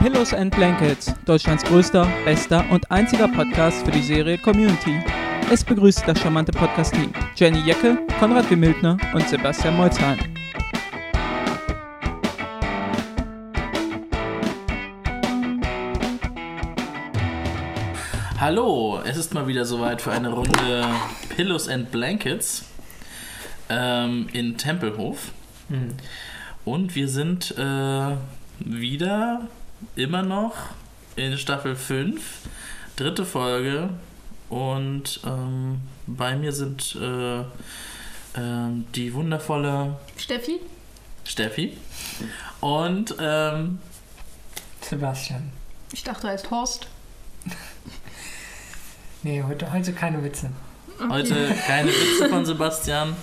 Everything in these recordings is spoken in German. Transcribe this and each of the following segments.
Pillows and Blankets, Deutschlands größter, bester und einziger Podcast für die Serie Community. Es begrüßt das charmante Podcast-Team Jenny Jecke, Konrad W. Mildner und Sebastian Molzheim. Hallo, es ist mal wieder soweit für eine Runde Pillows and Blankets ähm, in Tempelhof. Hm. Und wir sind äh, wieder immer noch in Staffel 5, dritte Folge. Und ähm, bei mir sind äh, ähm, die wundervolle Steffi? Steffi und ähm, Sebastian. Ich dachte, er heißt Horst. Nee, heute, heute keine Witze. Heute keine Witze von Sebastian.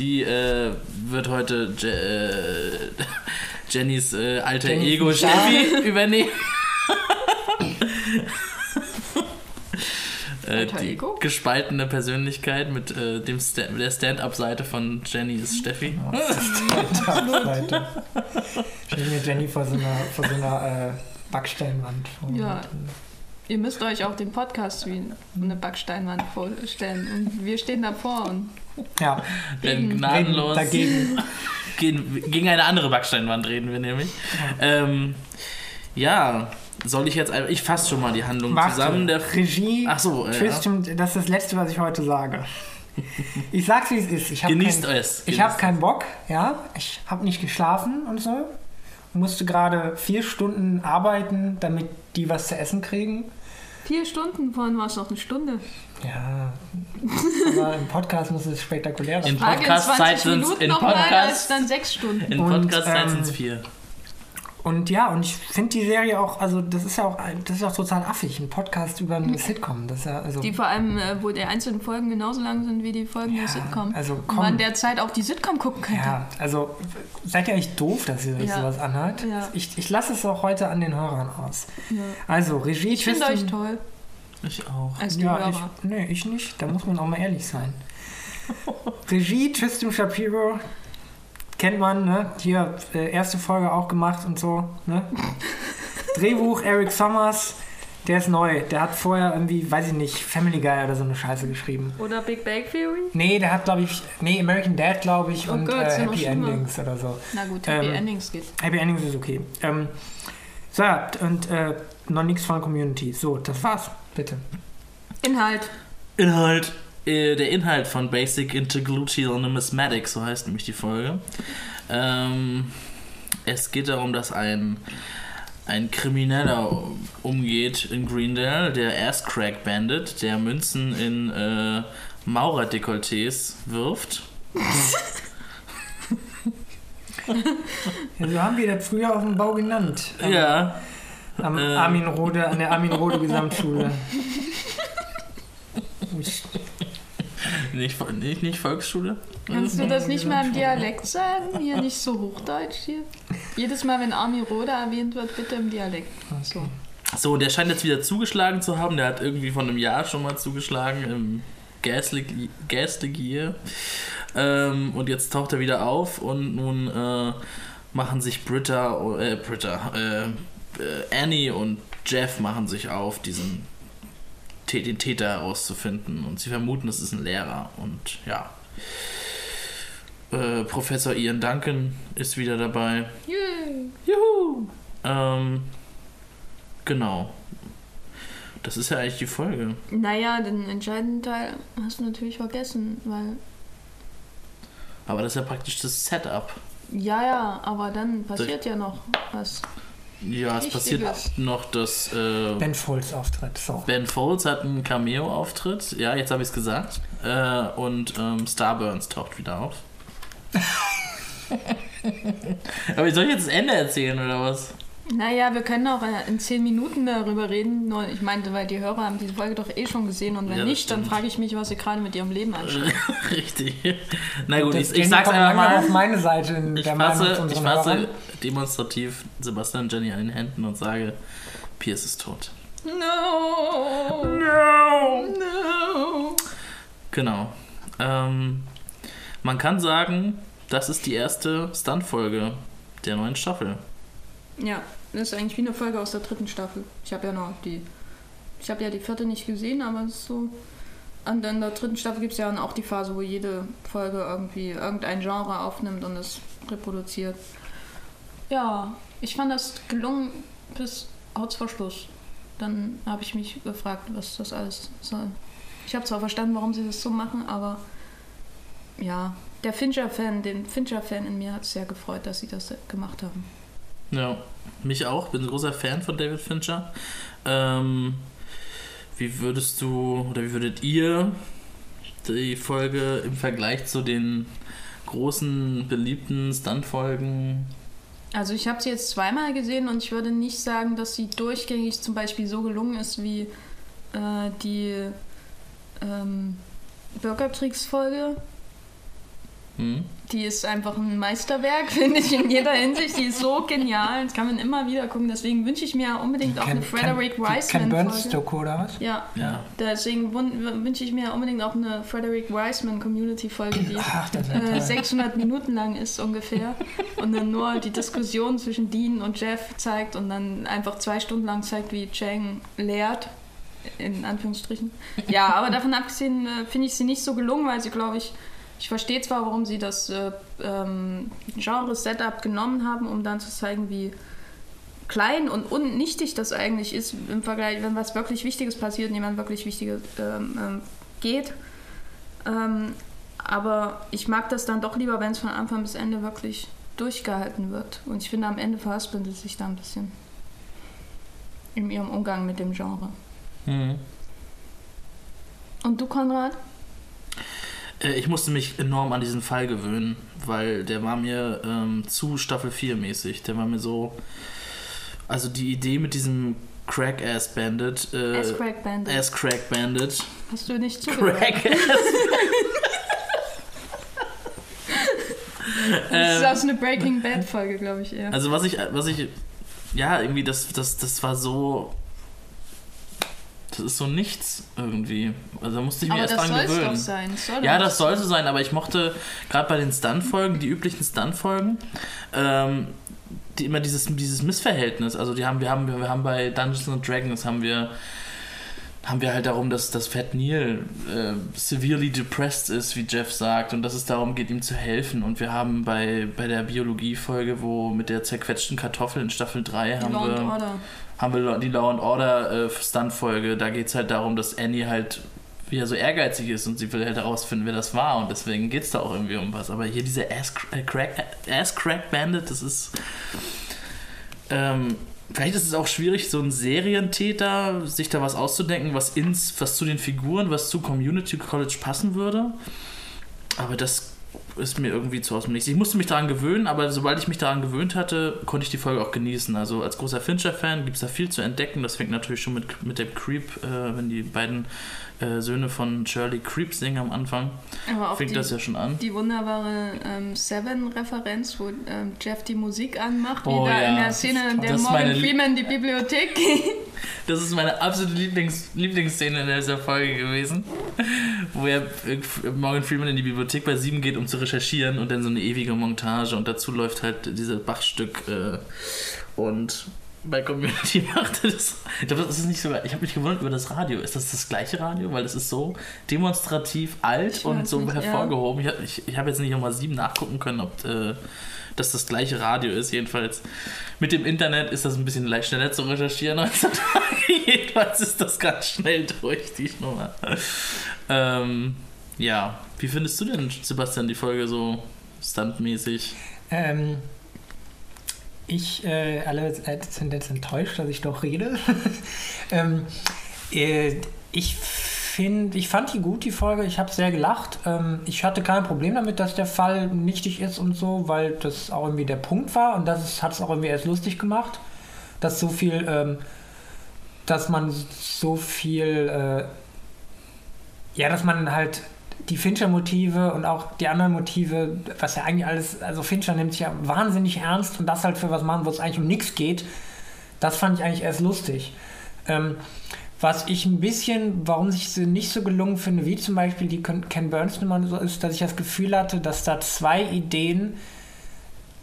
Die äh, wird heute äh, Jennys äh, alter Jenny Ego. Steffi übernehmen. äh, Alter die Ego? gespaltene Persönlichkeit mit äh, dem Sta der Stand-up-Seite von Jenny ist Steffi. Seite. Stell mir Jenny vor so einer, vor so einer äh, Backsteinwand. Ja. Ihr müsst euch auch den Podcast wie eine Backsteinwand vorstellen. Und wir stehen davor und Ja, Denn Gegen- gnadenlos dagegen. gegen, gegen eine andere Backsteinwand reden wir nämlich. Ähm, ja, soll ich jetzt einfach. Ich fasse schon mal die Handlung Warte, zusammen. Der Regie, Ach so, äh, Tristan, das ist das Letzte, was ich heute sage. Ich sag's, wie es ist. Ich Genießt kein, es. Ich habe keinen Bock, ja. Ich habe nicht geschlafen und so. Musste gerade vier Stunden arbeiten, damit die was zu essen kriegen. Vier Stunden, vorhin war es noch eine Stunde. Ja, aber im Podcast muss es spektakulärer In sein. In Podcast-Zeit 20 sind's- Minuten in noch mal, Podcast- dann sechs Stunden. In Und, Podcast-Zeit ähm, sind es vier. Und ja, und ich finde die Serie auch, also das ist ja auch, ein- das ist auch total affig, ein Podcast über eine Sitcom. Das ist ja, also, Die vor allem, äh, wo die einzelnen Folgen genauso lang sind wie die Folgen der Ja, Sitcom. also Und komm. man derzeit auch die Sitcom gucken könnte. ja, also seid ihr eigentlich doof, dass ihr euch Ja. sowas anhört? Ja. Ich, ich lasse es auch heute an den Hörern aus. Ja. Also, Regie Ich finde euch Tristan- toll Ich auch. als die Ja, Hörer. ich, nee, ich nicht. Da muss man auch mal ehrlich sein. Regie Tristan Shapiro kennt man, ne? Hier äh, erste Folge auch gemacht und so, ne? Drehbuch Eric Sommers, der ist neu. Der hat vorher irgendwie, weiß ich nicht, Family Guy oder so eine Scheiße geschrieben. Oder Big Bang Theory? Nee, der hat, glaube ich, nee, American Dad, glaube ich, Oh und Gott, äh, Happy schlimmer. Endings oder so. Na gut, Happy Ähm, Endings geht. Happy Endings ist okay. Ähm, so, ja, und äh, noch nichts von Community. So, das war's, bitte. Inhalt. Inhalt. Äh, der Inhalt von Basic Intergluteal Numismatics, so heißt nämlich die Folge. Ähm, es geht darum, dass ein, ein Krimineller umgeht in Greendale, der Ass Crack Bandit, der Münzen in äh, Maurerdekolletés wirft. Ja, so haben wir das früher auf dem Bau genannt. Am, Ja, Am ähm. Armin Rode, an der Armin Rode Gesamtschule. Ich, nicht, nicht, nicht Volksschule. Kannst du das nicht mal im Dialekt sagen? Hier nicht so Hochdeutsch hier. Jedes Mal, wenn Armin Rohde erwähnt wird, bitte im Dialekt. So. So, der scheint jetzt wieder zugeschlagen zu haben. Der hat irgendwie vor einem Jahr schon mal zugeschlagen im Gaslig Gaslig Year. Ähm, und jetzt taucht er wieder auf und nun äh, machen sich Britta, äh, Britta, äh, äh, Annie und Jeff machen sich auf, diesen den Täter herauszufinden. Und sie vermuten, es ist ein Lehrer. Und ja. Äh, Professor Ian Duncan ist wieder dabei. Yay. Juhu! Ähm, genau. Das ist ja eigentlich die Folge. Naja, den entscheidenden Teil hast du natürlich vergessen, weil. Aber das ist ja praktisch das Setup. Ja, ja, aber dann passiert ja noch was. Ja, es passiert noch, dass äh, ben Folds Auftritt. So. Ben Folds hat einen Cameo-Auftritt. Ja, jetzt habe ich es gesagt. Äh, und ähm, Starburns taucht wieder auf. Aber ich soll ich jetzt das Ende erzählen oder was? Naja, wir können auch äh, in zehn Minuten darüber reden. Nur ich meinte, weil die Hörer haben diese Folge doch eh schon gesehen und wenn Ja, nicht, dann stimmt. frage ich mich, was sie gerade mit ihrem Leben anschauen. Richtig. Na gut, ich, ich sag's einfach mal. auf meine Seite in Ich der fasse, ich fasse Hörern. demonstrativ Sebastian und Jenny an den Händen und sage, Pierce ist tot. No! No! No! Genau. Ähm, man kann sagen, das ist die erste Stunt-Folge der neuen Staffel. Ja, das ist eigentlich wie eine Folge aus der dritten Staffel. Ich habe ja noch die. Ich habe ja die vierte nicht gesehen, aber es ist so. Und in der dritten Staffel gibt es ja dann auch die Phase, wo jede Folge irgendwie irgendein Genre aufnimmt und es reproduziert. Ja, ich fand das gelungen bis kurz vor Schluss. Dann habe ich mich gefragt, was das alles soll. Ich habe zwar verstanden, warum sie das so machen, aber ja, der Fincher-Fan, den Fincher-Fan in mir hat es sehr gefreut, dass sie das gemacht haben. Ja, mich auch. Bin ein großer Fan von David Fincher. Ähm, wie würdest du oder wie würdet ihr die Folge im Vergleich zu den großen, beliebten Stunt-Folgen also ich habe sie jetzt zweimal gesehen und ich würde nicht sagen, dass sie durchgängig zum Beispiel so gelungen ist wie äh, die ähm, Bürgerkriegsfolge. Hm. Die ist einfach ein Meisterwerk, finde ich, in jeder Hinsicht. Die ist so genial. Das kann man immer wieder gucken. Deswegen wünsche ich mir unbedingt auch eine Frederick Wiseman. Ken Burns Doku oder was? Ja. ja. Deswegen wünsche ich mir unbedingt auch eine Frederick Wiseman Community Folge, die Ach, äh, 600 Minuten lang ist ungefähr. und dann nur die Diskussion zwischen Dean und Jeff zeigt und dann einfach zwei Stunden lang zeigt, wie Chang lehrt in Anführungsstrichen. Ja, aber davon abgesehen äh, finde ich sie nicht so gelungen, weil sie, glaube ich, ich verstehe zwar, warum sie das äh, ähm, Genre-Setup genommen haben, um dann zu zeigen, wie klein und unnichtig das eigentlich ist im Vergleich, wenn was wirklich Wichtiges passiert und jemand wirklich Wichtiges ähm, ähm, geht. Ähm, aber ich mag das dann doch lieber, wenn es von Anfang bis Ende wirklich durchgehalten wird. Und ich finde, am Ende verhaspelt es sich da ein bisschen in ihrem Umgang mit dem Genre. Mhm. Und du, Konrad? Äh, ich musste mich enorm an diesen Fall gewöhnen, weil der war mir ähm, zu Staffel 4 mäßig. Der war mir so. Also die Idee mit diesem Crack-Ass Bandit. Äh, Ass-Crack Bandit. Ass-Crack Bandit. Hast du nicht zugehört? Crack-Ass Das ist aus einer Breaking Bad Folge, glaube ich eher. Also was ich, was ich, ja, irgendwie das, das, das war so das ist so nichts irgendwie. Also da musste ich aber erst dran gewöhnen. Doch sein. Soll ja, das sollte sein, aber ich mochte gerade bei den Stunt-Folgen, die üblichen Stunt-Folgen, ähm, die immer dieses, dieses Missverhältnis. Also die haben, wir haben, wir haben bei Dungeons and Dragons haben wir haben wir halt darum, dass, dass Fat Neil äh, severely depressed ist, wie Jeff sagt, und dass es darum geht, ihm zu helfen. Und wir haben bei, bei der Biologie-Folge, wo mit der zerquetschten Kartoffel in Staffel 3 haben wir, haben wir die Law and Order äh, Stunt-Folge. Da geht es halt darum, dass Annie halt wieder so ehrgeizig ist und sie will halt herausfinden, wer das war. Und deswegen geht es da auch irgendwie um was. Aber hier diese Ass-Crack-Bandit, das ist. Ähm, vielleicht ist es auch schwierig, so ein Serientäter sich da was auszudenken, was ins, was zu den Figuren, was zu Community College passen würde. Aber das ist mir irgendwie zu aus dem Nichts. Ich musste mich daran gewöhnen, aber sobald ich mich daran gewöhnt hatte, konnte ich die Folge auch genießen. Also als großer Fincher-Fan gibt es da viel zu entdecken. Das fängt natürlich schon mit, mit dem Creep, äh, wenn die beiden äh, Söhne von Shirley Creep singen am Anfang. Aber Fängt die, das ja schon an. Die wunderbare ähm, Seven-Referenz, wo ähm, Jeff die Musik anmacht, wie oh, da ja. in der Szene, in der Morgan Freeman die Bibliothek Das ist meine absolute Lieblings Lieblingsszene in dieser Folge gewesen, wo er äh, Morgan Freeman in die Bibliothek bei Sieben geht, um zu recherchieren und dann so eine ewige Montage und dazu läuft halt dieses Bachstück äh, und bei Community machte das. Ich glaube, das ist nicht sogar. Ich habe mich gewundert über das Radio. Ist das das gleiche Radio? Weil es ist so demonstrativ alt und so nicht, hervorgehoben. Ja. Ich, ich, ich habe jetzt nicht nochmal sieben nachgucken können, ob äh, das das gleiche Radio ist. Jedenfalls mit dem Internet ist das ein bisschen leicht schneller zu recherchieren heutzutage. Jedenfalls ist das ganz schnell durch, die Nummer. Ähm, ja, wie findest du denn, Sebastian, die Folge so standmäßig? Ähm ich äh, alle sind jetzt enttäuscht, dass ich doch rede. ähm, äh, ich finde, ich fand die gut, die Folge. Ich habe sehr gelacht. Ähm, ich hatte kein Problem damit, dass der Fall nichtig ist und so, weil das auch irgendwie der Punkt war und das hat es auch irgendwie erst lustig gemacht, dass so viel, ähm, dass man so viel, äh, ja, dass man halt die Fincher-Motive und auch die anderen Motive, was ja eigentlich alles, also Fincher nimmt sich ja wahnsinnig ernst und das halt für was machen, wo es eigentlich um nichts geht, das fand ich eigentlich erst lustig. Ähm, was ich ein bisschen, warum ich sie nicht so gelungen finde, wie zum Beispiel die Ken Burns Nummer so ist, dass ich das Gefühl hatte, dass da zwei Ideen,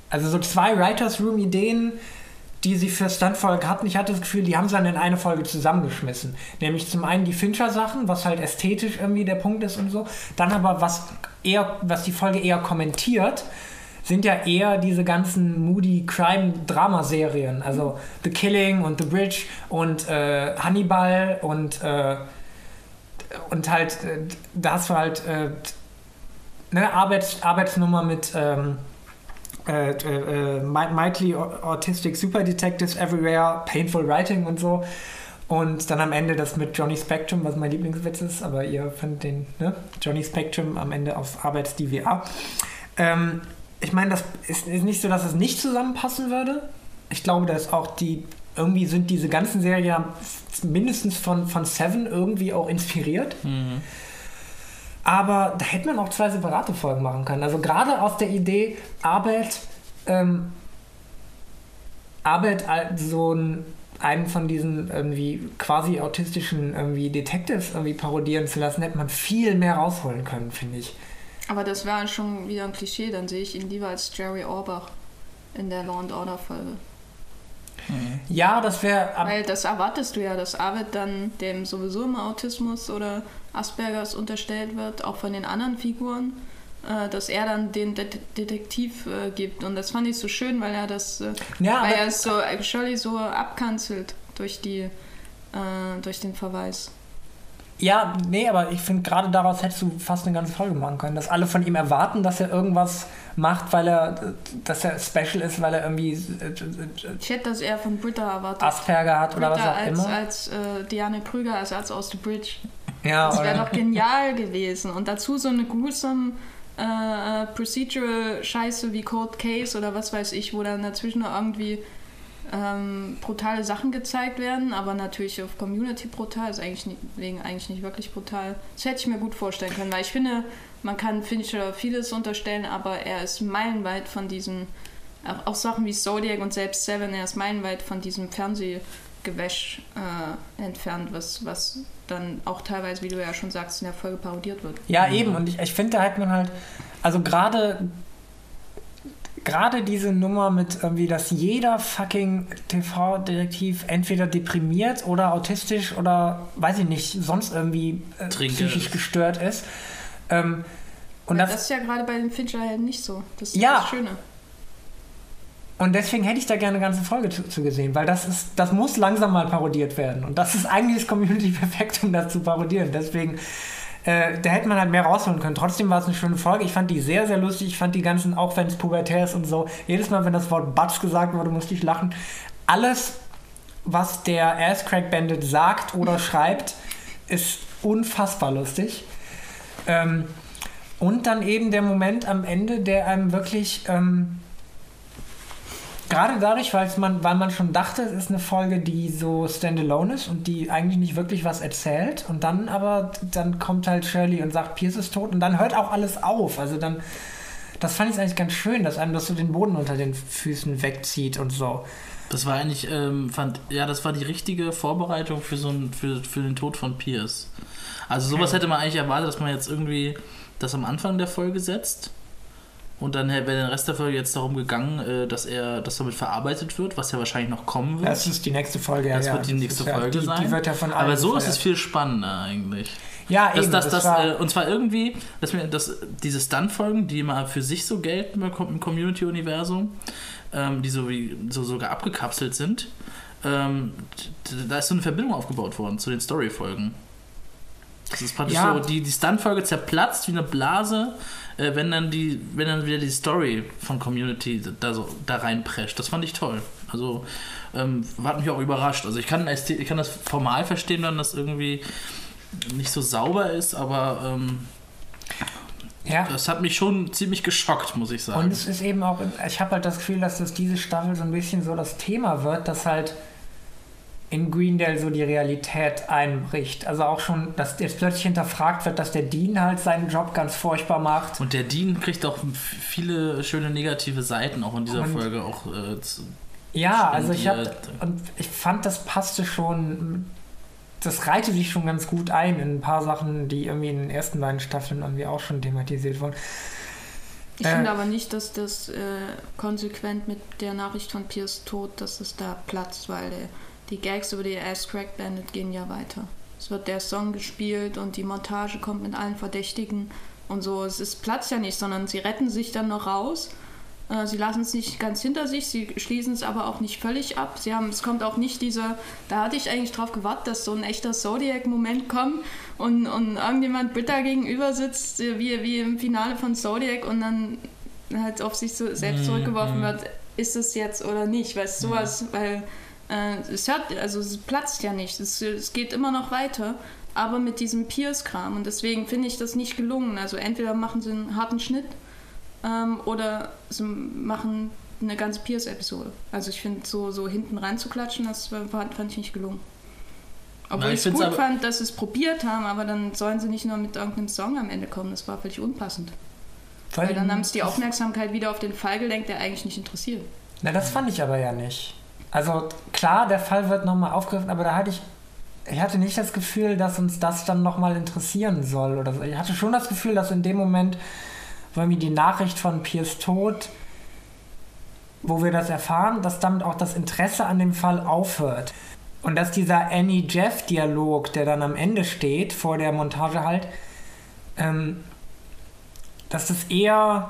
also so zwei Writers Room Ideen die sie für Stuntfolge hatten. Ich hatte das Gefühl, die haben sie dann in eine Folge zusammengeschmissen. Nämlich zum einen die Fincher-Sachen, was halt ästhetisch irgendwie der Punkt ist und so. Dann aber, was eher, was die Folge eher kommentiert, sind ja eher diese ganzen moody Crime-Drama-Serien. Also The Killing und The Bridge und äh, Hannibal und, äh, und halt, äh, da hast du halt äh, eine Arbeits Arbeitsnummer mit ähm, äh, äh, Mightly Autistic Super Detectives Everywhere, Painful Writing und so. Und dann am Ende das mit Johnny Spectrum, was mein Lieblingswitz ist, aber ihr fandet den, ne? Johnny Spectrum am Ende auf Arbeits-DWA. Ähm, ich meine, das ist, ist nicht so, dass es nicht zusammenpassen würde. Ich glaube, dass auch die, irgendwie sind diese ganzen Serien mindestens von, von Seven irgendwie auch inspiriert. Mhm. Aber da hätte man auch zwei separate Folgen machen können. Also gerade aus der Idee, Arbeit, ähm, Arbeit als so ein, einen von diesen irgendwie quasi autistischen irgendwie Detectives irgendwie parodieren zu lassen, hätte man viel mehr rausholen können, finde ich. Aber das wäre schon wieder ein Klischee, dann sehe ich ihn lieber als Jerry Orbach in der Law and Order Folge. Ja, das wäre. Weil das erwartest du ja, dass Arvid dann dem sowieso immer Autismus oder Aspergers unterstellt wird, auch von den anderen Figuren, äh, dass er dann den De Detektiv äh, gibt. Und das fand ich so schön, weil er das, äh, ja, weil er es so Shirley so abkanzelt durch die durch den Verweis. Ja, nee, aber ich finde, gerade daraus hättest du fast eine ganze Folge machen können, dass alle von ihm erwarten, dass er irgendwas macht, weil er, dass er special ist, weil er irgendwie. Äh, ich hätte das eher von Britta erwartet. Asperger hat Britta oder was auch als, immer. Als äh, Diane Krüger als Arzt aus The Bridge. Ja, das wäre doch genial gewesen. Und dazu so eine gruesome äh, äh, Procedural-Scheiße wie Cold Case oder was weiß ich, wo dann dazwischen irgendwie ähm, brutale Sachen gezeigt werden, aber natürlich auf Community brutal, ist eigentlich nicht, wegen eigentlich nicht wirklich brutal. Das hätte ich mir gut vorstellen können, weil ich finde, man kann Fincher vieles unterstellen, aber er ist meilenweit von diesen, auch, Sachen wie Zodiac und selbst Seven, er ist meilenweit von diesem Fernsehgewäsch äh, entfernt, was, was dann auch teilweise, wie du ja schon sagst, in der Folge parodiert wird. Ja, eben, und ich, ich finde, da hat man halt, also gerade gerade diese Nummer mit irgendwie, dass jeder fucking TV-Detektiv entweder deprimiert oder autistisch oder weiß ich nicht, sonst irgendwie äh, psychisch gestört ist. Ähm, und ja, das, das, ist ja gerade bei den Fincher-Helden nicht so. Das ist ja, das Schöne. Und deswegen hätte ich da gerne eine ganze Folge zu, zu, gesehen, weil das ist, das muss langsam mal parodiert werden. Und das ist eigentlich das Community perfekt, um das zu parodieren. Deswegen äh, da hätte man halt mehr rausholen können. Trotzdem war es eine schöne Folge. Ich fand die sehr, sehr lustig. Ich fand die ganzen, auch wenn es pubertär ist und so, jedes Mal, wenn das Wort Butts gesagt wurde, musste ich lachen. Alles, was der Ass Crack Bandit sagt oder schreibt, ist unfassbar lustig. Ähm, und dann eben der Moment am Ende, der einem wirklich ähm, Gerade dadurch, weil man, weil man schon dachte, es ist eine Folge, die so standalone ist und die eigentlich nicht wirklich was erzählt. Und dann aber, dann kommt halt Shirley und sagt, Pierce ist tot und dann hört auch alles auf. Also dann, das fand ich eigentlich ganz schön, dass einem das so den Boden unter den Füßen wegzieht und so. Das war eigentlich, ähm, fand, ja, das war die richtige Vorbereitung für so ein, für, für den Tod von Pierce. Also sowas hätte man eigentlich erwartet, dass man jetzt irgendwie das am Anfang der Folge setzt und dann wäre der Rest der Folge jetzt darum gegangen, äh, dass er, dass damit verarbeitet wird, was ja wahrscheinlich noch kommen wird. Das ist die nächste Folge, ja. Das ja, wird die nächste Folge die, sein. Die wird ja von Aber so ist es viel spannender eigentlich. Ja, das, eben. Das, das, das, äh, und zwar irgendwie, dass mir das, diese Stunt-Folgen, die mal für sich so gelten im Community-Universum, ähm, die so wie so sogar abgekapselt sind, ähm, da ist so eine Verbindung aufgebaut worden zu den Story-Folgen. Das ist praktisch ja. so, die, die Stunt-Folge zerplatzt wie eine Blase äh, wenn dann die, wenn dann wieder die Story von Community da so da reinprescht. Das fand ich toll. Also ähm, hat mich auch überrascht. Also ich kann, ich kann das formal verstehen, dann das irgendwie nicht so sauber ist, aber ähm, ja. Das hat mich schon ziemlich geschockt, muss ich sagen. Und es ist eben auch, ich habe halt das Gefühl, dass das diese Staffel so ein bisschen so das Thema wird, dass halt in Greendale so die Realität einbricht. Also auch schon, dass jetzt plötzlich hinterfragt wird, dass der Dean halt seinen Job ganz furchtbar macht. Und der Dean kriegt auch viele schöne negative Seiten auch in dieser und Folge auch. Äh, ja, also ich habe und ich fand, das passte schon. Das reihte sich schon ganz gut ein in ein paar Sachen, die irgendwie in den ersten beiden Staffeln irgendwie auch schon thematisiert wurden. Ich Äh. finde aber nicht, dass das äh, konsequent mit der Nachricht von Piers Tod, dass es da platzt, weil der, die Gags über die Ass Crack Bandit gehen ja weiter. Es wird der Song gespielt und die Montage kommt mit allen Verdächtigen und so. Es ist Platz ja nicht, sondern sie retten sich dann noch raus. Äh, Sie lassen es nicht ganz hinter sich, sie schließen es aber auch nicht völlig ab. Sie haben, es kommt auch nicht dieser, da hatte ich eigentlich drauf gewartet, dass so ein echter Zodiac-Moment kommt und, und irgendjemand bitter gegenüber sitzt, äh, wie, wie im Finale von Zodiac und dann halt auf sich so selbst Mhm, zurückgeworfen mhm. wird, ist es jetzt oder nicht, weil es sowas, weil äh, es hört, also es platzt ja nicht, es, es geht immer noch weiter, aber mit diesem Pierce-Kram und deswegen finde ich das nicht gelungen. Also entweder machen sie einen harten Schnitt ähm, oder sie machen eine ganze Pierce-Episode. Also ich finde, so, so hinten reinzuklatschen, das war, fand ich nicht gelungen. Obwohl Na, ich es gut fand, dass sie es probiert haben, aber dann sollen sie nicht nur mit irgendeinem Song am Ende kommen. Das war völlig unpassend. Weil dann haben sie die Aufmerksamkeit wieder auf den Fall gelenkt, der eigentlich nicht interessiert. Na, das fand ich aber ja nicht. Also klar, der Fall wird nochmal aufgegriffen, aber da hatte ich, ich hatte nicht das Gefühl, dass uns das dann nochmal interessieren soll. Oder so. Ich hatte schon das Gefühl, dass in dem Moment, wo mir die Nachricht von Piers Tod, wo wir das erfahren, dass damit auch das Interesse an dem Fall aufhört. Und dass dieser Annie-Jeff-Dialog, der dann am Ende steht, vor der Montage halt, ähm, dass es eher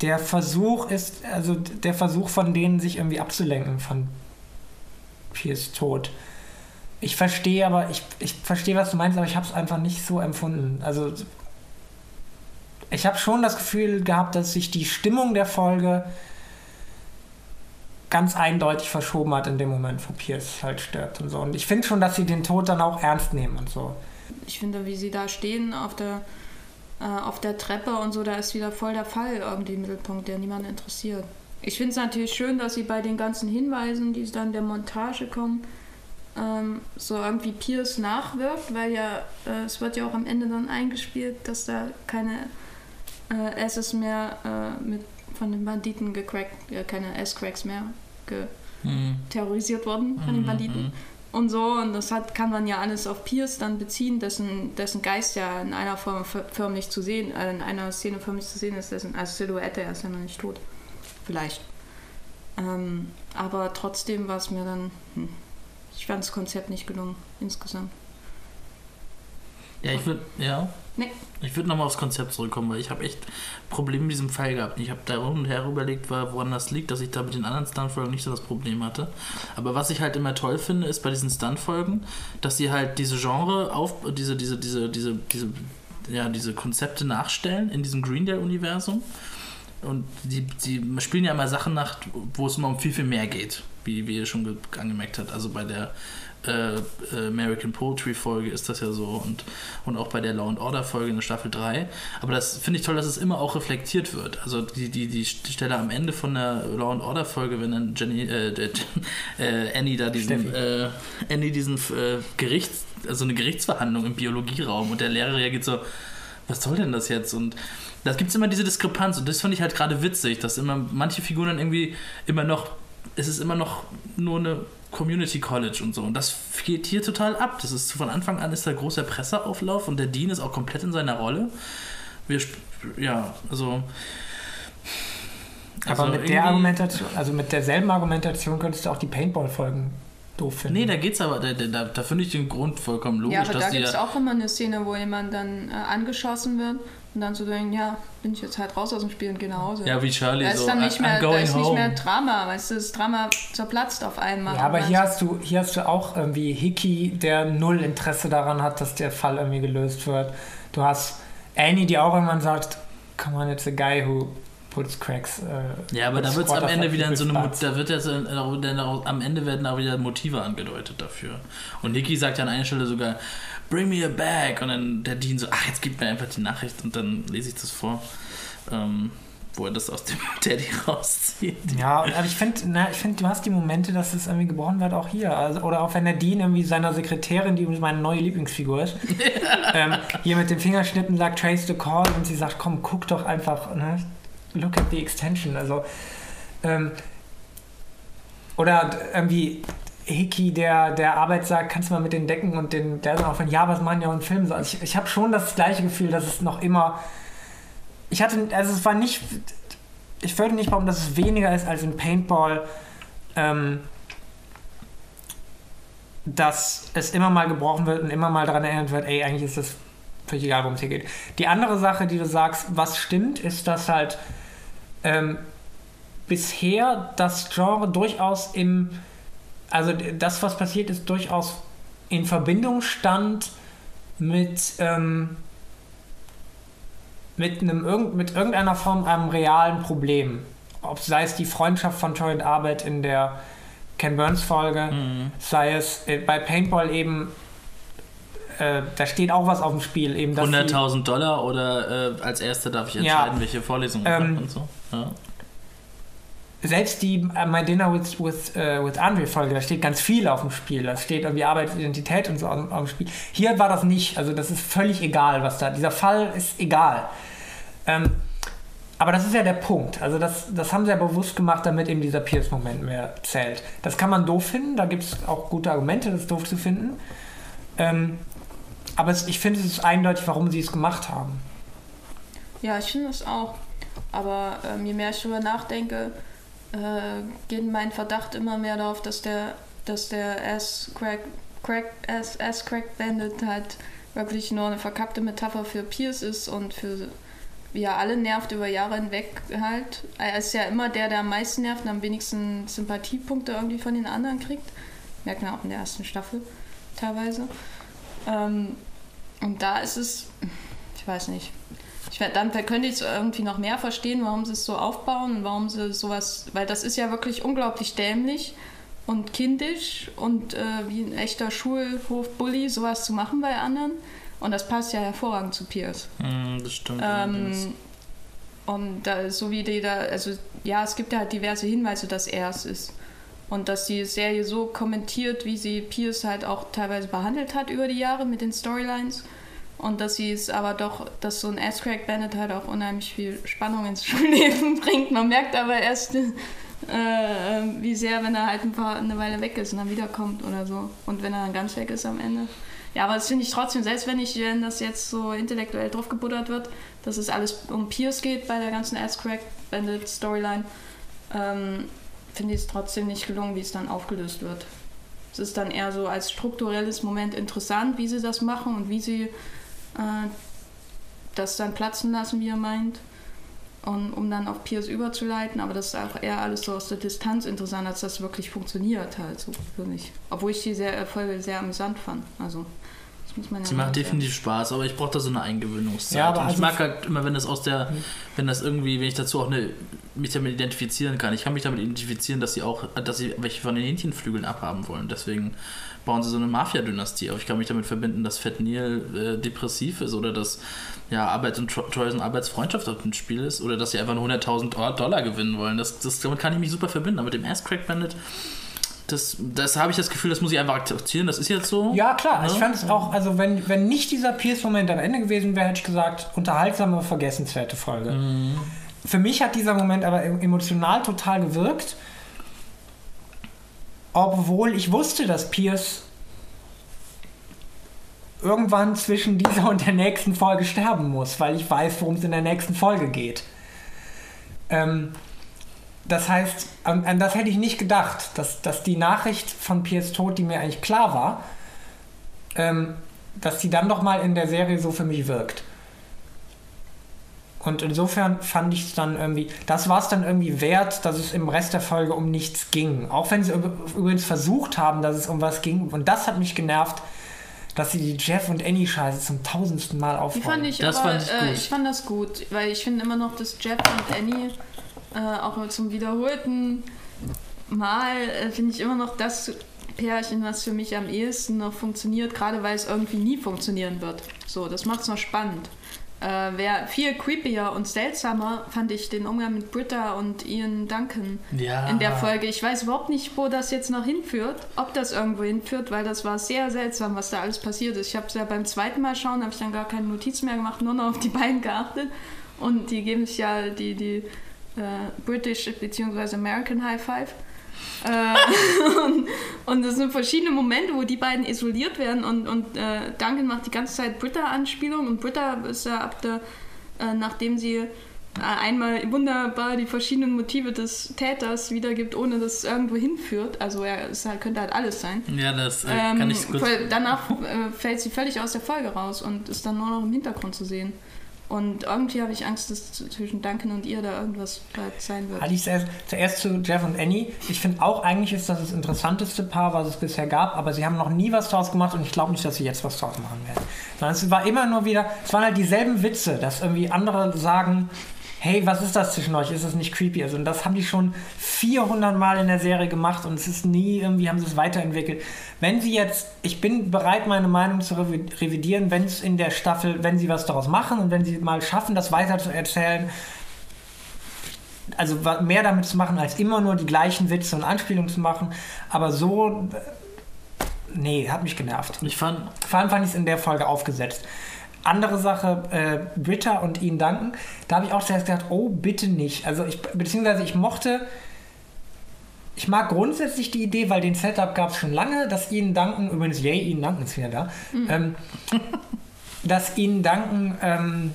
der Versuch ist, also der Versuch von denen, sich irgendwie abzulenken von Piers Tod. Ich verstehe aber, ich, ich verstehe, was du meinst, aber ich habe es einfach nicht so empfunden. Also ich habe schon das Gefühl gehabt, dass sich die Stimmung der Folge ganz eindeutig verschoben hat in dem Moment, wo Piers halt stirbt und so. Und ich finde schon, dass sie den Tod dann auch ernst nehmen und so. Ich finde, wie sie da stehen auf der, äh, auf der Treppe und so, da ist wieder voll der Fall irgendwie im Mittelpunkt, der niemanden interessiert. Ich finde es natürlich schön, dass sie bei den ganzen Hinweisen, die dann der Montage kommen, ähm, so irgendwie Pierce nachwirkt, weil ja, äh, es wird ja auch am Ende dann eingespielt, dass da keine äh, Asses mehr äh, mit von den Banditen gecrackt, äh, keine S-Cracks mehr Hm. terrorisiert wurden von den Mhm, Banditen mhm. Und so. Und das hat, kann man ja alles auf Pierce dann beziehen, dessen, dessen Geist ja in einer Form fö- förmlich zu sehen, äh, in einer Szene förmlich zu sehen ist, dessen, als Silhouette, er ist ja noch nicht tot. Vielleicht. Ähm, aber trotzdem war es mir dann, hm, ich fand das Konzept nicht gelungen, insgesamt. Ja, ich würde, ja. Nee. Ich würde nochmal aufs Konzept zurückkommen, weil ich habe echt Probleme mit diesem Fall gehabt. Ich habe da rum und her überlegt, woran das liegt, dass ich da mit den anderen Stuntfolgen nicht so das Problem hatte. Aber was ich halt immer toll finde, ist bei diesen Stuntfolgen, dass sie halt diese Genre auf, diese, diese, diese, diese, diese, ja, diese Konzepte nachstellen in diesem Greendale-Universum. Und die, die spielen ja immer Sachen nach, wo es immer um viel, viel mehr geht, wie, wie ihr schon ge- angemerkt habt. Also bei der äh, äh, American Poetry Folge ist das ja so und, und auch bei der Law and Order Folge in der Staffel 3. Aber das finde ich toll, dass es immer auch reflektiert wird. Also die, die, die Stelle am Ende von der Law and Order Folge, wenn dann Jenny, äh, äh, Annie da diesen, äh, Annie diesen äh, Gerichts, also eine Gerichtsverhandlung im Biologieraum und der Lehrer reagiert so, was soll denn das jetzt? Und da gibt es immer diese Diskrepanz und das fand ich halt gerade witzig, dass immer manche Figuren dann irgendwie immer noch, es ist immer noch nur eine Community College und so und das geht hier total ab. Das ist von Anfang an ist da großer Presseauflauf und der Dean ist auch komplett in seiner Rolle. Wir, ja, also. Aber also mit der Argumentation, also mit derselben Argumentation könntest du auch die Paintball-Folgen doof finden. Nee, da geht's aber, da, da, da finde ich den Grund vollkommen logisch, ja, aber dass da gibt es auch immer eine Szene, wo jemand dann äh, angeschossen wird und dann so denken, ja, bin ich jetzt halt raus aus dem Spiel und gehe nach Hause. Ja, wie Charlie Da ist so, dann "I- nicht I'm mehr, da ist nicht mehr home." Drama, weißt du, das Drama zerplatzt auf einmal. Ja, aber hier hast du, hier hast du auch irgendwie Hickey, der null Interesse daran hat, dass der Fall irgendwie gelöst wird. Du hast Annie, die auch irgendwann sagt, come on, it's a guy who puts cracks. Äh, Ja, aber da wird es am Ende wieder in so eine, butts. da wird jetzt, am Ende werden auch wieder Motive angedeutet dafür. Und Nicky sagt ja an einer Stelle sogar, bring me a bag. Und dann der Dean so, ach, jetzt gib mir einfach die Nachricht und dann lese ich das vor, ähm, wo er das aus dem Teddy rauszieht. Ja, aber ich finde, ich find, du hast die Momente, dass es irgendwie gebrochen wird, auch hier. Also, oder auch wenn der Dean irgendwie seiner Sekretärin, die übrigens meine neue Lieblingsfigur ist, ähm, hier mit dem Fingerschnippen sagt, trace the call und sie sagt, komm, guck doch einfach, ne? Look at the extension. Also, ähm, oder irgendwie Hickey, der, der Arbeit sagt, kannst du mal mit den Decken und den, der sagt auch von, ja, was machen ja auch in Filmen so. Also ich, ich habe schon das gleiche Gefühl, dass es noch immer ich hatte, also es war nicht, ich würde nicht behaupten, dass es weniger ist als in Paintball, ähm, dass es immer mal gebrochen wird und immer mal daran erinnert wird, ey, eigentlich ist das völlig egal, worum es hier geht. Die andere Sache, die du sagst, was stimmt, ist, dass halt ähm, bisher das Genre durchaus im, also das, was passiert ist, durchaus in Verbindung stand mit, ähm, mit, einem, mit irgendeiner Form einem realen Problem. Ob sei es die Freundschaft von Troy und Arbeit in der Ken Burns Folge, mhm. sei es äh, bei Paintball eben äh, da steht auch was auf dem Spiel. 100.000 Dollar oder äh, als Erster darf ich entscheiden, ja, welche Vorlesungen ähm, und so. Ja. Selbst die uh, My Dinner with, with, uh, with Andre Folge, da steht ganz viel auf dem Spiel. Da steht irgendwie Arbeitsidentität und so auf, auf, dem Spiel. Hier war das nicht. Also das ist völlig egal, was da. Dieser Fall ist egal. Ähm, aber das ist ja der Punkt. Also das, das haben sie ja bewusst gemacht, damit eben dieser Pierce-Moment mehr zählt. Das kann man doof finden. Da gibt es auch gute Argumente, das doof zu finden. Ähm, aber es, ich finde, es ist eindeutig, warum sie es gemacht haben. Ja, ich finde es auch. Aber ähm, je mehr ich darüber nachdenke, äh, geht mein Verdacht immer mehr darauf, dass der, dass der Ass-Crack Crack, Ass, Ass Crack Bandit halt wirklich nur eine verkappte Metapher für Pierce ist und für wie er alle nervt über Jahre hinweg halt. Er ist ja immer der, der am meisten nervt und am wenigsten Sympathiepunkte irgendwie von den anderen kriegt. Merkt man auch in der ersten Staffel teilweise. Ähm, und da ist es, ich weiß nicht. Ich, dann könnte ich es irgendwie noch mehr verstehen, warum sie es so aufbauen und warum sie sowas, weil das ist ja wirklich unglaublich dämlich und kindisch und äh, wie ein echter Schulhof-Bully sowas zu machen bei anderen. Und das passt ja hervorragend zu Pierce. Mm, das stimmt. Ähm, und da, so wie die da, also ja, es gibt ja halt diverse Hinweise, dass er es ist. Und dass die Serie so kommentiert, wie sie Pierce halt auch teilweise behandelt hat über die Jahre mit den Storylines. Und dass sie es aber doch, dass so ein Ass-Crack Bandit halt auch unheimlich viel Spannung ins Schulleben bringt. Man merkt aber erst, äh, wie sehr, wenn er halt ein paar, eine Weile weg ist und dann wiederkommt oder so. Und wenn er dann ganz weg ist am Ende. Ja, aber das finde ich trotzdem, selbst wenn ich, wenn das jetzt so intellektuell draufgebuddert wird, dass es alles um Pierce geht bei der ganzen Ass-Crack Bandit Storyline, ähm, finde ich es trotzdem nicht gelungen, wie es dann aufgelöst wird. Es ist dann eher so als strukturelles Moment interessant, wie sie das machen und wie sie äh, das dann platzen lassen, wie er meint. Und, um dann auf Piers überzuleiten, aber das ist auch eher alles so aus der Distanz interessant, als das wirklich funktioniert halt so für mich. Obwohl ich die sehr, Folge sehr amüsant fand. Also muss man ja Sie macht definitiv Spaß, aber ich brauche da so eine Eingewöhnungszeit. Ja, aber also ich mag halt immer, wenn das aus der, wenn das irgendwie, wenn ich dazu auch eine, mich damit identifizieren kann. Ich kann mich damit identifizieren, dass sie auch, dass sie welche von den Hähnchenflügeln abhaben wollen. Deswegen bauen sie so eine Mafia-Dynastie auf. Ich kann mich damit verbinden, dass Fett Neil äh, depressiv ist oder dass ja, Arbeit und Troy und Arbeitsfreundschaft auf dem Spiel ist oder dass sie einfach nur 100.000 Dollar gewinnen wollen. Das, das, damit kann ich mich super verbinden. Aber mit dem Ass Crack Bandit das, das habe ich das Gefühl, das muss ich einfach akzeptieren. Das ist jetzt so. Ja, klar. Ne? Ich fand es auch, also wenn, wenn nicht dieser Pierce-Moment am Ende gewesen wäre, hätte ich gesagt, unterhaltsame, vergessenswerte Folge. Mhm. Für mich hat dieser Moment aber emotional total gewirkt. Obwohl ich wusste, dass Pierce irgendwann zwischen dieser und der nächsten Folge sterben muss, weil ich weiß, worum es in der nächsten Folge geht. Ähm, das heißt, an, an, das hätte ich nicht gedacht, dass, dass die Nachricht von Piers Tod, die mir eigentlich klar war, ähm, dass die dann doch mal in der Serie so für mich wirkt. Und insofern fand ich es dann irgendwie, das war es dann irgendwie wert, dass es im Rest der Folge um nichts ging. Auch wenn sie übrigens versucht haben, dass es um was ging. Und das hat mich genervt, dass sie die Jeff und Annie Scheiße zum tausendsten Mal aufbauen. Die fand ich das aber, fand ich, äh, ich fand das gut, weil ich finde immer noch, dass Jeff und Annie äh, auch zum wiederholten Mal äh, finde ich immer noch das Pärchen, was für mich am ehesten noch funktioniert, gerade weil es irgendwie nie funktionieren wird. So, das macht es noch spannend. Äh, wär viel creepier und seltsamer fand ich den Umgang mit Britta und Ian Duncan ja. in der Folge. Ich weiß überhaupt nicht, wo das jetzt noch hinführt, ob das irgendwo hinführt, weil das war sehr seltsam, was da alles passiert ist. Ich habe es ja beim zweiten Mal schauen, habe ich dann gar keine Notiz mehr gemacht, nur noch auf die beiden geachtet. Und die geben sich ja die, die British bzw. American High Five. äh, und, und es sind verschiedene Momente, wo die beiden isoliert werden und, und äh, Duncan macht die ganze Zeit Britta-Anspielung und Britta ist ja ab der äh, nachdem sie äh, einmal wunderbar die verschiedenen Motive des Täters wiedergibt, ohne dass es irgendwo hinführt. Also er es halt, könnte halt alles sein. Ja, das äh, Ähm, kann ich kurz. voll- danach äh, fällt sie völlig aus der Folge raus und ist dann nur noch im Hintergrund zu sehen. Und irgendwie habe ich Angst, dass zwischen Duncan und ihr da irgendwas sein wird. Ich zuerst, zuerst zu Jeff und Annie. Ich finde auch, eigentlich ist das das interessanteste Paar, was es bisher gab, aber sie haben noch nie was draus gemacht und ich glaube nicht, dass sie jetzt was draus machen werden. Sondern es war immer nur wieder, es waren halt dieselben Witze, dass irgendwie andere sagen, hey, was ist das zwischen euch? Ist das nicht creepy? Also, und das haben die schon 400 Mal in der Serie gemacht und es ist nie, irgendwie haben sie es weiterentwickelt. Wenn sie jetzt, ich bin bereit, meine Meinung zu revi- revidieren, wenn es in der Staffel, wenn sie was daraus machen und wenn sie mal schaffen, das weiter zu erzählen, also mehr damit zu machen, als immer nur die gleichen Witze und Anspielungen zu machen. Aber so, äh, nee, hat mich genervt. Ich fand, Vor allem fand ich es in der Folge aufgesetzt. Andere Sache, äh, Britta und ihn danken, da habe ich auch zuerst gedacht, oh, bitte nicht. Also ich, beziehungsweise ich mochte, ich mag grundsätzlich die Idee, weil den Setup gab es schon lange, dass ihnen danken, übrigens, yay, ihnen danken ist wieder da, ähm, dass ihnen danken ähm,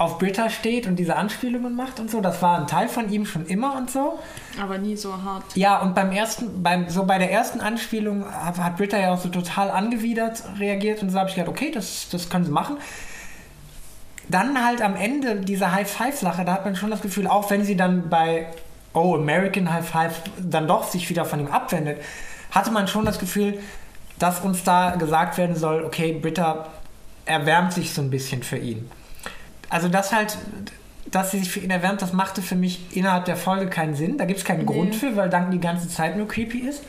auf Britta steht und diese Anspielungen macht und so. Das war ein Teil von ihm schon immer und so. Aber nie so hart. Ja, und beim ersten, beim, so bei der ersten Anspielung hat, hat Britta ja auch so total angewidert reagiert und so habe ich gedacht, okay, das, das können sie machen. Dann halt am Ende dieser High-Five-Sache, da hat man schon das Gefühl, auch wenn sie dann bei Oh, American High Five dann doch sich wieder von ihm abwendet, hatte man schon das Gefühl, dass uns da gesagt werden soll, okay, Britta erwärmt sich so ein bisschen für ihn. Also das halt, dass sie sich für ihn erwärmt, das machte für mich innerhalb der Folge keinen Sinn. Da gibt es keinen Nee. Grund für, weil Duncan die ganze Zeit nur creepy ist.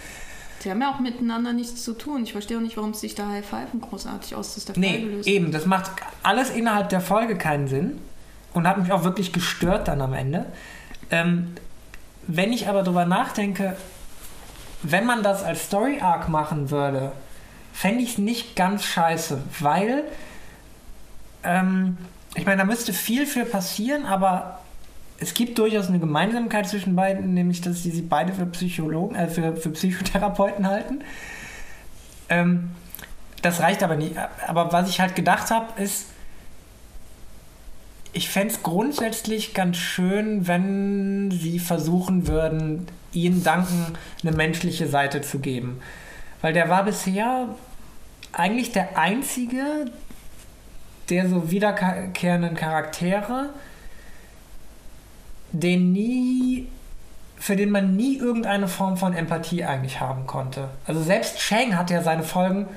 Sie haben ja auch miteinander nichts zu tun. Ich verstehe auch nicht, warum es sich da High Five großartig aus ist Nee, eben, das macht alles innerhalb der Folge keinen Sinn und hat mich auch wirklich gestört dann am Ende. Ähm, wenn ich aber drüber nachdenke, wenn man das als Story Arc machen würde, fände ich es nicht ganz scheiße, weil ähm, ich meine, da müsste viel für passieren, aber es gibt durchaus eine Gemeinsamkeit zwischen beiden, nämlich dass sie sich beide für Psychologen, äh, für, für Psychotherapeuten halten. Ähm, das reicht aber nicht. Aber was ich halt gedacht habe, ist, ich fände es grundsätzlich ganz schön, wenn sie versuchen würden, ihnen danken, eine menschliche Seite zu geben. Weil der war bisher eigentlich der einzige der so wiederkehrenden Charaktere, den nie, für den man nie irgendeine Form von Empathie eigentlich haben konnte. Also selbst Chang hatte ja seine Folgen,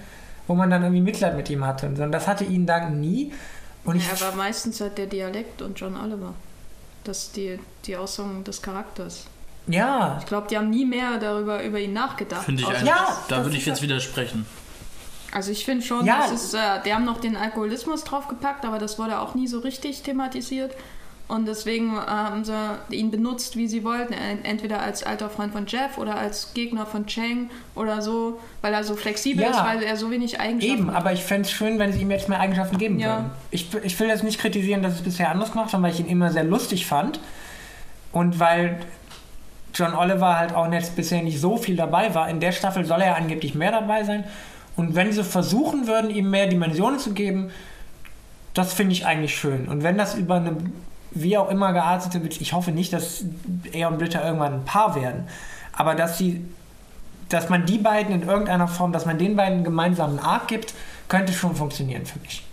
wo man dann irgendwie Mitleid mit ihm hatte. Und das hatte ihn dann nie. Und ich, ja, aber meistens halt der Dialekt und John Oliver. Das ist die, die Aussage des Charakters. ja, Ich glaube, die haben nie mehr darüber über ihn nachgedacht. finde ich eigentlich, Ja, da würde ich jetzt widersprechen. Also ich finde schon, Ja. das ist, äh, die haben noch den Alkoholismus draufgepackt, aber das wurde auch nie so richtig thematisiert. Und deswegen äh, haben sie ihn benutzt, wie sie wollten. Ent- Entweder als alter Freund von Jeff oder als Gegner von Chang oder so, weil er so flexibel Ja. ist, weil er so wenig Eigenschaften Eben, hat. aber ich fände es schön, wenn sie ihm jetzt mehr Eigenschaften geben Ja. würden. Ich, ich will jetzt nicht kritisieren, dass es bisher anders gemacht haben, weil ich ihn immer sehr lustig fand. Und weil John Oliver halt auch jetzt bisher nicht so viel dabei war. In der Staffel soll er angeblich mehr dabei sein. Und wenn sie versuchen würden, ihm mehr Dimensionen zu geben, das finde ich eigentlich schön. Und wenn das über eine wie auch immer geartete, ich hoffe nicht, dass er und Britta irgendwann ein Paar werden, aber dass sie, dass man die beiden in irgendeiner Form, dass man den beiden einen gemeinsamen Arc gibt, könnte schon funktionieren für mich.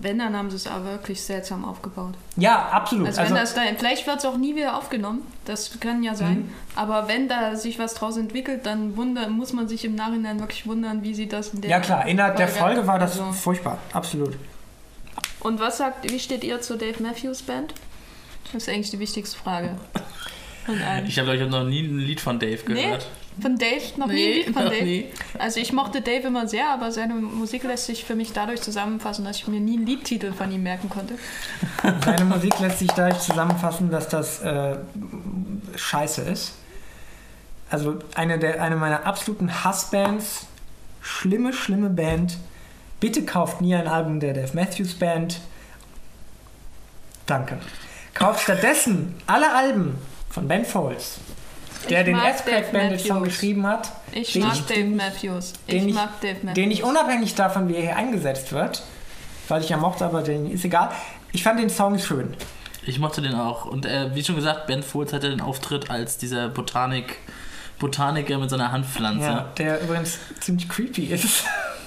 Wenn, dann haben sie es aber wirklich seltsam aufgebaut. Ja, absolut. Also, wenn das da, vielleicht wird es auch nie wieder aufgenommen, das kann ja sein. Mhm. Aber wenn da sich was draus entwickelt, dann wunder, muss man sich im Nachhinein wirklich wundern, wie sie das in der ja klar, innerhalb der Folge war das Also- furchtbar, absolut. Und was sagt, wie steht ihr zur Dave Matthews Band? Das ist eigentlich die wichtigste Frage. Ich habe, glaube ich, hab noch nie ein Lied von Dave Nee? gehört. Von Dave? Noch nie ein Lied von noch Dave? nie. Also ich mochte Dave immer sehr, aber seine Musik lässt sich für mich dadurch zusammenfassen, dass ich mir nie einen Liedtitel von ihm merken konnte. Seine Musik lässt sich dadurch zusammenfassen, dass das äh, scheiße ist. Also eine, der, eine meiner absoluten Hassbands, schlimme, schlimme Band. Bitte kauft nie ein Album der Dave Matthews Band. Danke. Kauft stattdessen alle Alben von Ben Folds, der Ich den Dave Bandit Song geschrieben hat. Ich Den mag ich- Dave Matthews. den Ich ich- mag Dave Matthews. den ich unabhängig davon, wie er hier eingesetzt wird, weil ich ja mochte, aber den ist egal. Ich fand den Song schön. Ich mochte den auch. Und äh, wie schon gesagt, Ben Folds hatte den Auftritt als dieser Botanik, Botaniker mit seiner Handpflanze. Ja, der übrigens ziemlich creepy ist.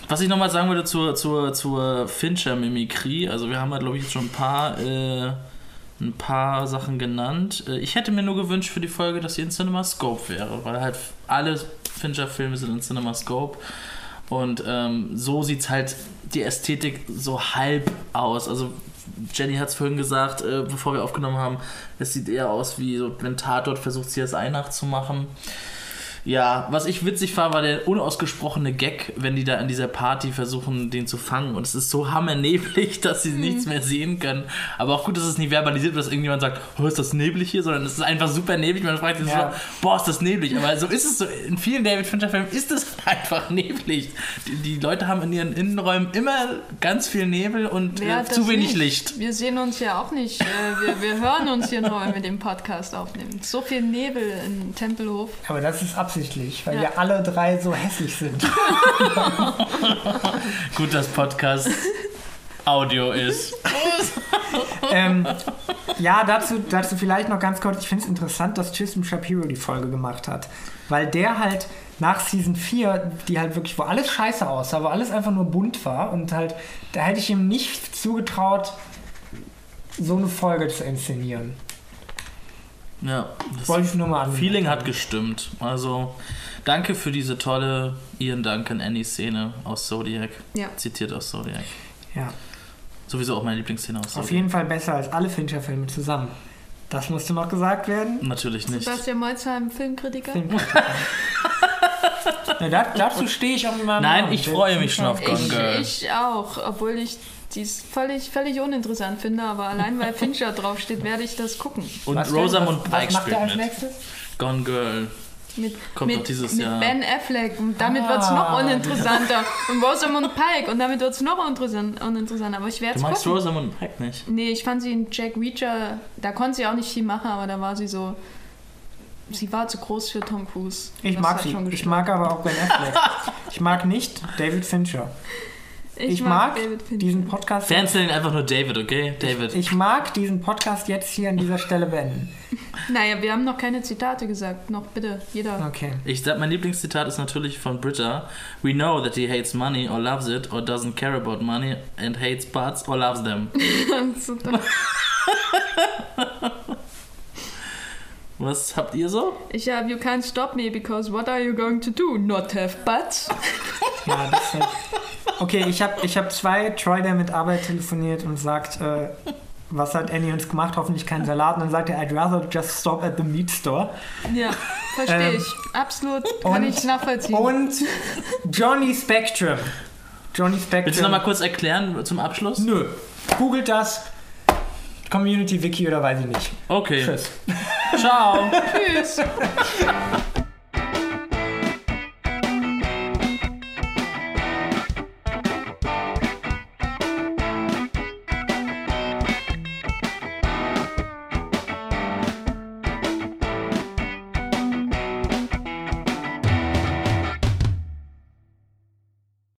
Was ich nochmal sagen würde zur, zur, zur Fincher-Mimikrie, also wir haben ja, glaube ich, jetzt schon ein paar, äh, ein paar Sachen genannt. Äh, ich hätte mir nur gewünscht für die Folge, dass sie in CinemaScope wäre, weil halt alle Fincher-Filme sind in CinemaScope. Und ähm, so sieht halt die Ästhetik so halb aus. Also Jenny hat es vorhin gesagt, äh, bevor wir aufgenommen haben, es sieht eher aus wie so, wenn Tatort versucht, CSI nachzumachen. Ja, was ich witzig fand, war der unausgesprochene Gag, wenn die da an dieser Party versuchen, den zu fangen. Und es ist so hammerneblig, dass sie mhm. nichts mehr sehen können. Aber auch gut, dass es nicht verbalisiert wird, dass irgendjemand sagt, oh, ist das neblig hier? Sondern es ist einfach super neblig. Man fragt sich ja. so, boah, ist das neblig? Aber so ist es so. In vielen David Fincher-Filmen ist es einfach neblig. Die, die, Leute haben in ihren Innenräumen immer ganz viel Nebel und äh, zu wenig nicht? Licht. Wir sehen uns ja auch nicht. Äh, wir, wir hören uns hier nur, wenn wir den Podcast aufnehmen. So viel Nebel in Tempelhof. Aber das ist absolut absichtlich, weil ja. wir alle drei so hässlich sind. Gut, dass Podcast Audio ist. ähm, ja, dazu, dazu vielleicht noch ganz kurz. Ich finde es interessant, dass Tristan Shapiro die Folge gemacht hat. Weil der halt nach Season 4, die halt wirklich, wo alles scheiße aussah, wo alles einfach nur bunt war und halt, da hätte ich ihm nicht zugetraut, so eine Folge zu inszenieren. Ja, das wollte ich nur mal anmerken. Feeling hat gestimmt. Also danke für diese tolle Ian Duncan Annie Szene aus Zodiac. Ja. Zitiert aus Zodiac. Ja. Sowieso auch meine Lieblingsszene aus Zodiac. Auf jeden Fall besser als alle Fincher-Filme zusammen. Das musste noch gesagt werden. Natürlich nicht. Sebastian Molzheim, Filmkritiker. Filmkritiker. ja, dazu stehe ich auch meinem Nein, Namen. ich freue mich schon auf Gone Girl. Ich auch, obwohl ich die ist völlig, völlig uninteressant finde, aber allein weil Fincher draufsteht, werde ich das gucken. Und was Rosamund Pike was macht spielt als mit. Nächstes? Gone Girl. Mit, Kommt mit, dieses mit Jahr. Ben Affleck und damit ah, wird es noch uninteressanter. und Rosamund Pike und damit wird es noch uninteressanter. Aber ich werde Du magst. Rosamund Pike nicht? Nee, ich fand sie in Jack Reacher, da konnte sie auch nicht viel machen, aber da war sie so. Sie war zu groß für Tom Cruise. Ich mag sie. Ich mag aber auch Ben Affleck. ich mag nicht David Fincher. Ich, ich mag, mag diesen Podcast. Fans nennen einfach nur David, okay? David. Ich mag diesen Podcast jetzt hier an dieser Stelle beenden. Naja, wir haben noch keine Zitate gesagt. Noch bitte, jeder. Okay. Ich sag, mein Lieblingszitat ist natürlich von Britta. We know that he hates money or loves it or doesn't care about money and hates butts or loves them. Was habt ihr so? Ich habe You can't stop me because what are you going to do? Not have butts? ja, das ist halt Okay, ich habe ich hab zwei Troy, der mit Arbeit telefoniert und sagt, äh, was hat Annie uns gemacht? Hoffentlich keinen Salat. Und dann sagt er, I'd rather just stop at the meat store. Ja, verstehe ähm, ich. Absolut kann und, ich nachvollziehen. Und Johnny Spectrum. Johnny Spectrum. Willst du nochmal kurz erklären zum Abschluss? Nö. Googelt das. Community Wiki oder weiß ich nicht. Okay. Tschüss. Ciao. Tschüss.